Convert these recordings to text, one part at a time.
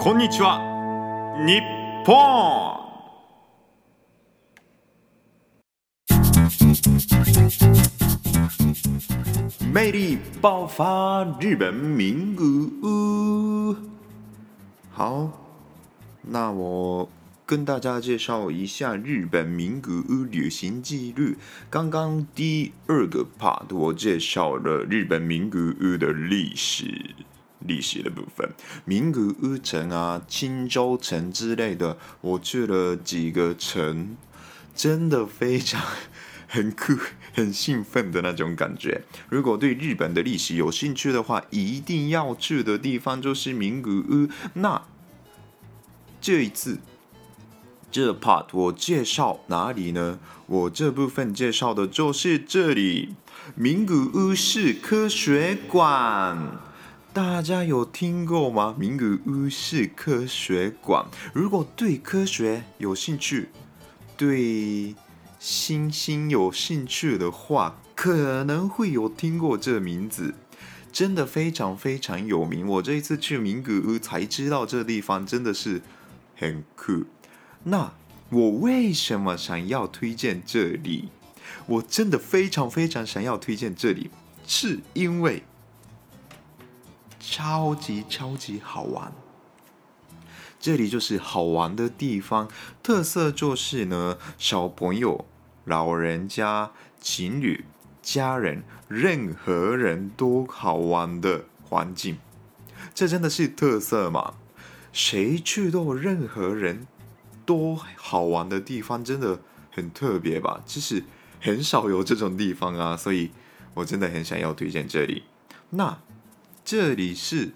こんにちは，日本。魅力爆发，日本名古屋。好，那我跟大家介绍一下日本名古屋旅行记录。刚刚第二个 part 我介绍了日本名古屋的历史。 历史的部分，名古屋城啊、青州城之类的，我去了几个城，真的非常很酷、很兴奋的那种感觉。如果对日本的历史有兴趣的话，一定要去的地方就是名古屋。那这一次这 part 我介绍哪里呢？我这部分介绍的就是这里——名古屋市科学馆。大家有听过吗？名古屋市科学馆。如果对科学有兴趣，对星星有兴趣的话，可能会有听过这名字。真的非常非常有名。我这一次去名古屋才知道，这地方真的是很酷。那我为什么想要推荐这里？我真的非常非常想要推荐这里，是因为。超级超级好玩，这里就是好玩的地方，特色就是呢，小朋友、老人家、情侣、家人，任何人都好玩的环境，这真的是特色嘛？谁去都任何人都好玩的地方，真的很特别吧？其实很少有这种地方啊，所以我真的很想要推荐这里。那。这里是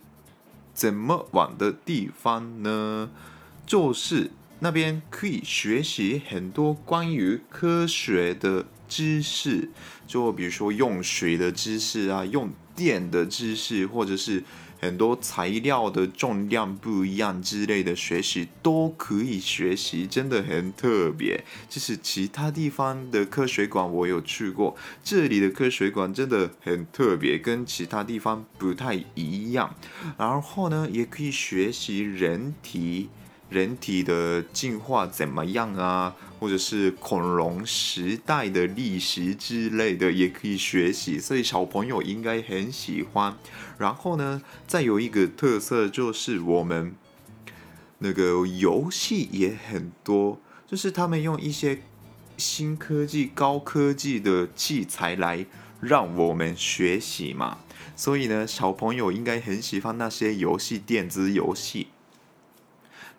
怎么玩的地方呢？就是那边可以学习很多关于科学的知识，就比如说用水的知识啊，用电的知识，或者是。很多材料的重量不一样之类的学习都可以学习，真的很特别。就是其他地方的科学馆我有去过，这里的科学馆真的很特别，跟其他地方不太一样。然后呢，也可以学习人体。人体的进化怎么样啊？或者是恐龙时代的历史之类的，也可以学习，所以小朋友应该很喜欢。然后呢，再有一个特色就是我们那个游戏也很多，就是他们用一些新科技、高科技的器材来让我们学习嘛。所以呢，小朋友应该很喜欢那些游戏，电子游戏。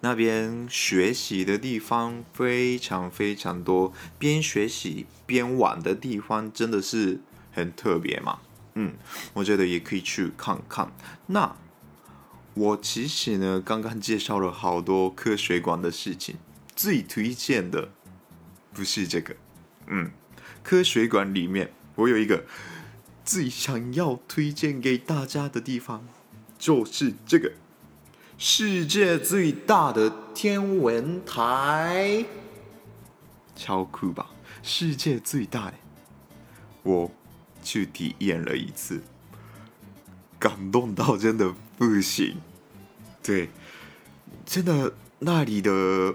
那边学习的地方非常非常多，边学习边玩的地方真的是很特别嘛。嗯，我觉得也可以去看看。那我其实呢，刚刚介绍了好多科学馆的事情，最推荐的不是这个。嗯，科学馆里面我有一个最想要推荐给大家的地方，就是这个。世界最大的天文台，超酷吧？世界最大的，我去体验了一次，感动到真的不行。对，真的那里的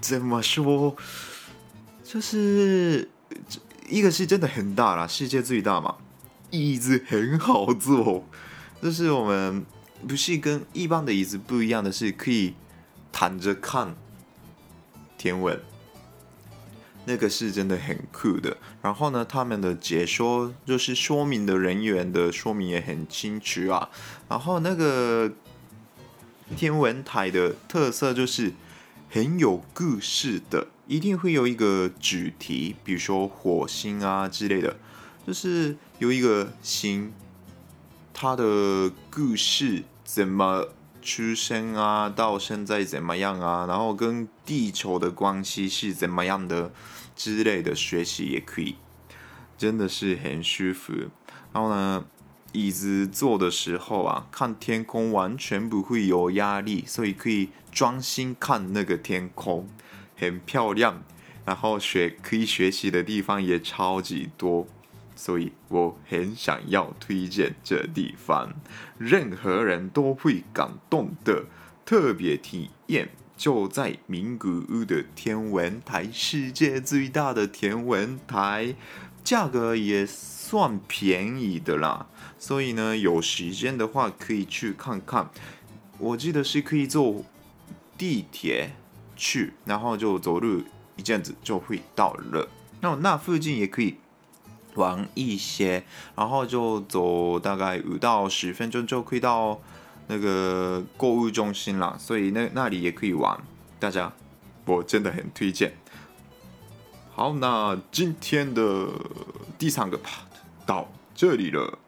怎么说？就是一个是真的很大啦，世界最大嘛，椅子很好坐，就是我们。不是跟一般的椅子不一样的是，可以躺着看天文，那个是真的很酷的。然后呢，他们的解说就是说明的人员的说明也很清楚啊。然后那个天文台的特色就是很有故事的，一定会有一个主题，比如说火星啊之类的，就是有一个星。它的故事怎么出生啊，到现在怎么样啊，然后跟地球的关系是怎么样的之类的学习也可以，真的是很舒服。然后呢，椅子坐的时候啊，看天空完全不会有压力，所以可以专心看那个天空，很漂亮。然后学可以学习的地方也超级多。所以我很想要推荐这地方，任何人都会感动的特别体验，就在名古屋的天文台，世界最大的天文台，价格也算便宜的啦。所以呢，有时间的话可以去看看。我记得是可以坐地铁去，然后就走路一阵子就会到了。那那附近也可以。玩一些，然后就走大概五到十分钟就可以到那个购物中心了，所以那那里也可以玩。大家，我真的很推荐。好，那今天的第三个 part 到这里了。